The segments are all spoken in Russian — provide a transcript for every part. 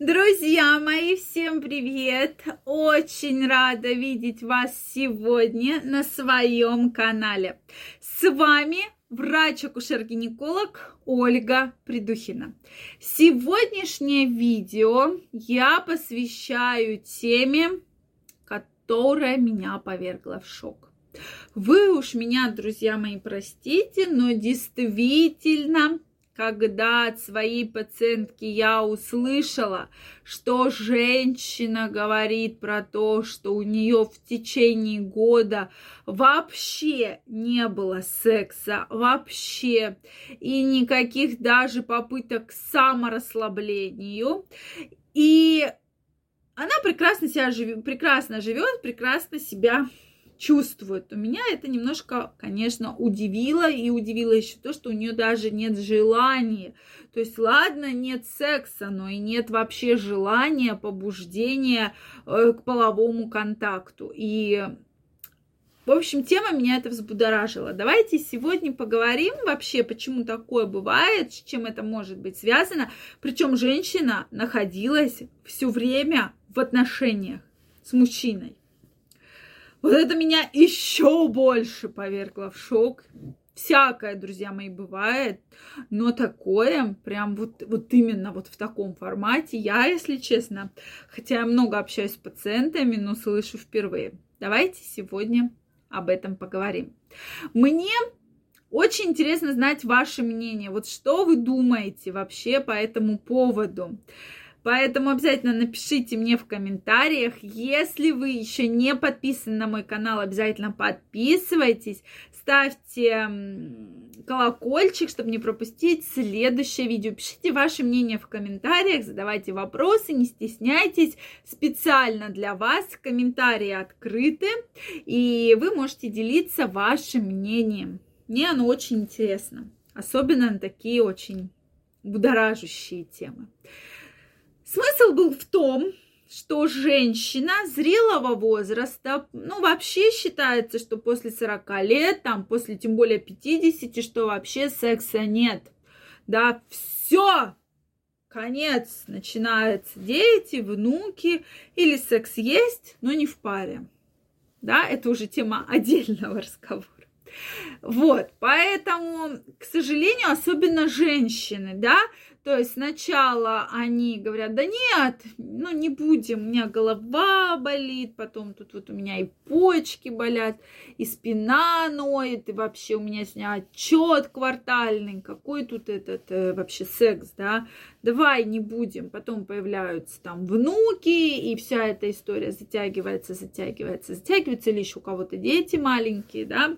Друзья мои, всем привет! Очень рада видеть вас сегодня на своем канале. С вами врач-акушер-гинеколог Ольга Придухина. Сегодняшнее видео я посвящаю теме, которая меня повергла в шок. Вы уж меня, друзья мои, простите, но действительно когда от своей пациентки я услышала, что женщина говорит про то, что у нее в течение года вообще не было секса, вообще, и никаких даже попыток к саморасслаблению. И она прекрасно себя живет, прекрасно живет, прекрасно себя чувствует. У меня это немножко, конечно, удивило. И удивило еще то, что у нее даже нет желания. То есть, ладно, нет секса, но и нет вообще желания, побуждения э, к половому контакту. И в общем, тема меня это взбудоражила. Давайте сегодня поговорим вообще, почему такое бывает, с чем это может быть связано. Причем женщина находилась все время в отношениях с мужчиной. Вот это меня еще больше повергло в шок. Всякое, друзья мои, бывает, но такое, прям вот, вот именно вот в таком формате, я, если честно, хотя я много общаюсь с пациентами, но слышу впервые. Давайте сегодня об этом поговорим. Мне очень интересно знать ваше мнение. Вот что вы думаете вообще по этому поводу? Поэтому обязательно напишите мне в комментариях. Если вы еще не подписаны на мой канал, обязательно подписывайтесь. Ставьте колокольчик, чтобы не пропустить следующее видео. Пишите ваше мнение в комментариях, задавайте вопросы, не стесняйтесь. Специально для вас комментарии открыты, и вы можете делиться вашим мнением. Мне оно очень интересно, особенно на такие очень будоражащие темы. Смысл был в том, что женщина зрелого возраста, ну, вообще считается, что после 40 лет, там, после тем более 50, что вообще секса нет. Да, все, конец, начинаются дети, внуки, или секс есть, но не в паре. Да, это уже тема отдельного разговора. Вот, поэтому, к сожалению, особенно женщины, да, то есть сначала они говорят, да нет, ну не будем, у меня голова болит, потом тут вот у меня и почки болят, и спина ноет, и вообще у меня с ней отчет квартальный, какой тут этот э, вообще секс, да, давай не будем. Потом появляются там внуки, и вся эта история затягивается, затягивается, затягивается, или еще у кого-то дети маленькие, да.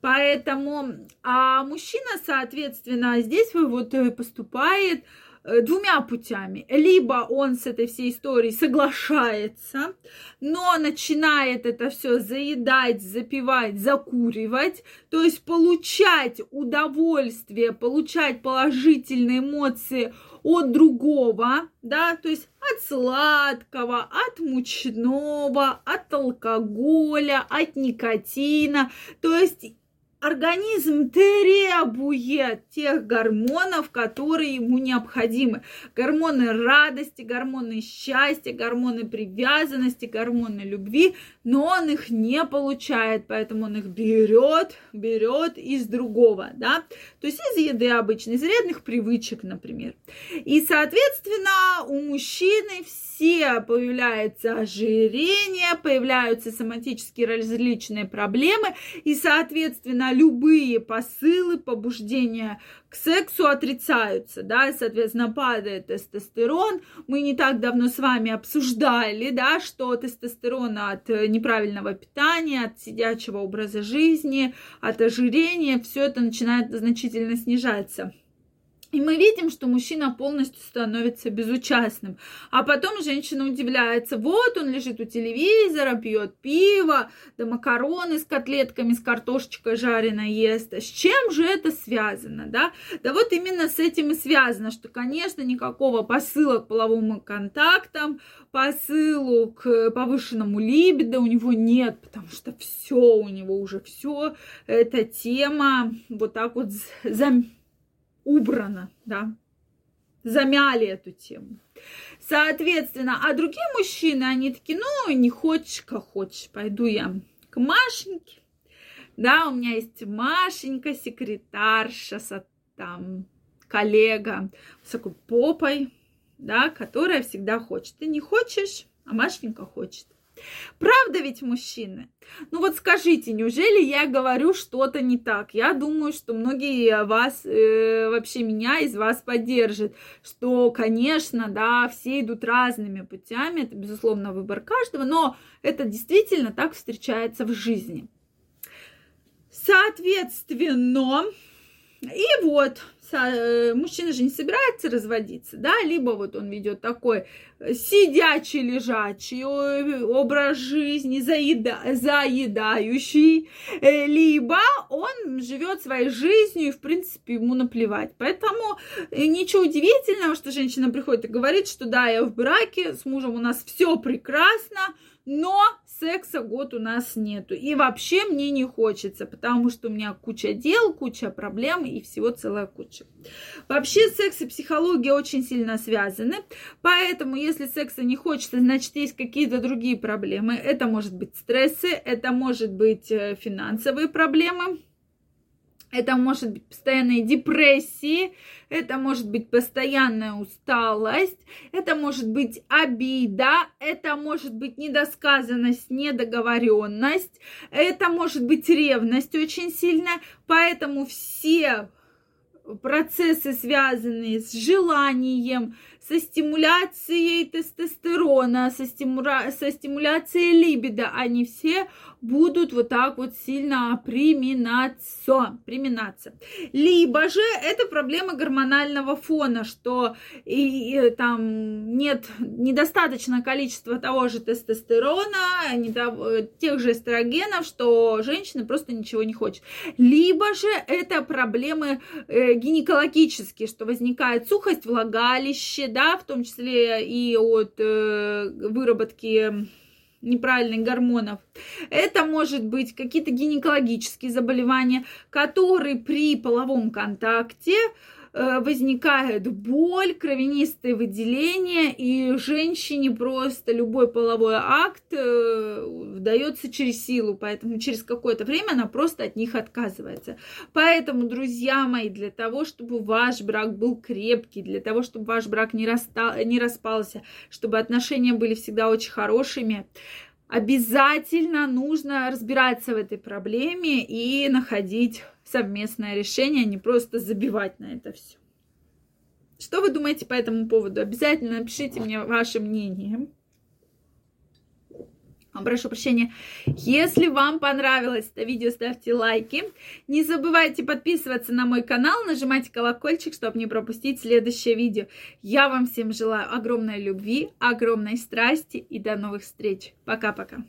Поэтому, а мужчина, соответственно, здесь вот э, поступает двумя путями. Либо он с этой всей историей соглашается, но начинает это все заедать, запивать, закуривать, то есть получать удовольствие, получать положительные эмоции от другого, да, то есть от сладкого, от мучного, от алкоголя, от никотина, то есть организм требует тех гормонов, которые ему необходимы. Гормоны радости, гормоны счастья, гормоны привязанности, гормоны любви, но он их не получает, поэтому он их берет, берет из другого, да, то есть из еды обычной, из вредных привычек, например. И, соответственно, у мужчины все появляется ожирение, появляются соматические различные проблемы, и, соответственно, любые посылы, побуждения к сексу отрицаются, да, соответственно, падает тестостерон. Мы не так давно с вами обсуждали, да, что тестостерон от неправильного питания, от сидячего образа жизни, от ожирения, все это начинает значительно снижаться. И мы видим, что мужчина полностью становится безучастным. А потом женщина удивляется, вот он лежит у телевизора, пьет пиво, да макароны с котлетками, с картошечкой жареной ест. С чем же это связано, да? Да вот именно с этим и связано, что, конечно, никакого посыла к половым контактам, посылу к повышенному либидо у него нет, потому что все у него уже все, эта тема вот так вот зам убрано, да. замяли эту тему. Соответственно, а другие мужчины, они такие, ну, не хочешь, как хочешь, пойду я к Машеньке. Да, у меня есть Машенька, секретарша, там, коллега с такой попой, да, которая всегда хочет. Ты не хочешь, а Машенька хочет. Правда ведь, мужчины? Ну вот скажите, неужели я говорю что-то не так? Я думаю, что многие вас, э, вообще меня из вас поддержат, что, конечно, да, все идут разными путями, это, безусловно, выбор каждого, но это действительно так встречается в жизни. Соответственно, и вот, мужчина же не собирается разводиться, да, либо вот он ведет такой э, сидячий, лежачий образ жизни, заеда, заедающий, э, либо он живет своей жизнью и, в принципе, ему наплевать. Поэтому ничего удивительного, что женщина приходит и говорит, что да, я в браке, с мужем у нас все прекрасно, но секса год у нас нету. И вообще мне не хочется, потому что у меня куча дел, куча проблем и всего целая куча. Вообще секс и психология очень сильно связаны, поэтому если секса не хочется, значит есть какие-то другие проблемы. Это может быть стрессы, это может быть э, финансовые проблемы, это может быть постоянные депрессии, это может быть постоянная усталость, это может быть обида, это может быть недосказанность, недоговоренность, это может быть ревность очень сильная. Поэтому все процессы, связанные с желанием, со стимуляцией тестостерона, со, стимура... со стимуляцией либидо, они все будут вот так вот сильно приминаться, приминаться. Либо же это проблема гормонального фона, что и, и, там нет недостаточно количества того же тестостерона, не того, тех же эстрогенов, что женщина просто ничего не хочет. Либо же это проблемы э, гинекологические, что возникает сухость влагалища, да, в том числе и от э, выработки неправильных гормонов. Это может быть какие-то гинекологические заболевания, которые при половом контакте Э, возникает боль, кровянистые выделения, и женщине просто любой половой акт э, дается через силу, поэтому через какое-то время она просто от них отказывается. Поэтому, друзья мои, для того, чтобы ваш брак был крепкий, для того, чтобы ваш брак не, расстал, не распался, чтобы отношения были всегда очень хорошими, обязательно нужно разбираться в этой проблеме и находить совместное решение, а не просто забивать на это все. Что вы думаете по этому поводу? Обязательно напишите мне ваше мнение. Прошу прощения. Если вам понравилось это видео, ставьте лайки. Не забывайте подписываться на мой канал, нажимайте колокольчик, чтобы не пропустить следующее видео. Я вам всем желаю огромной любви, огромной страсти и до новых встреч. Пока-пока.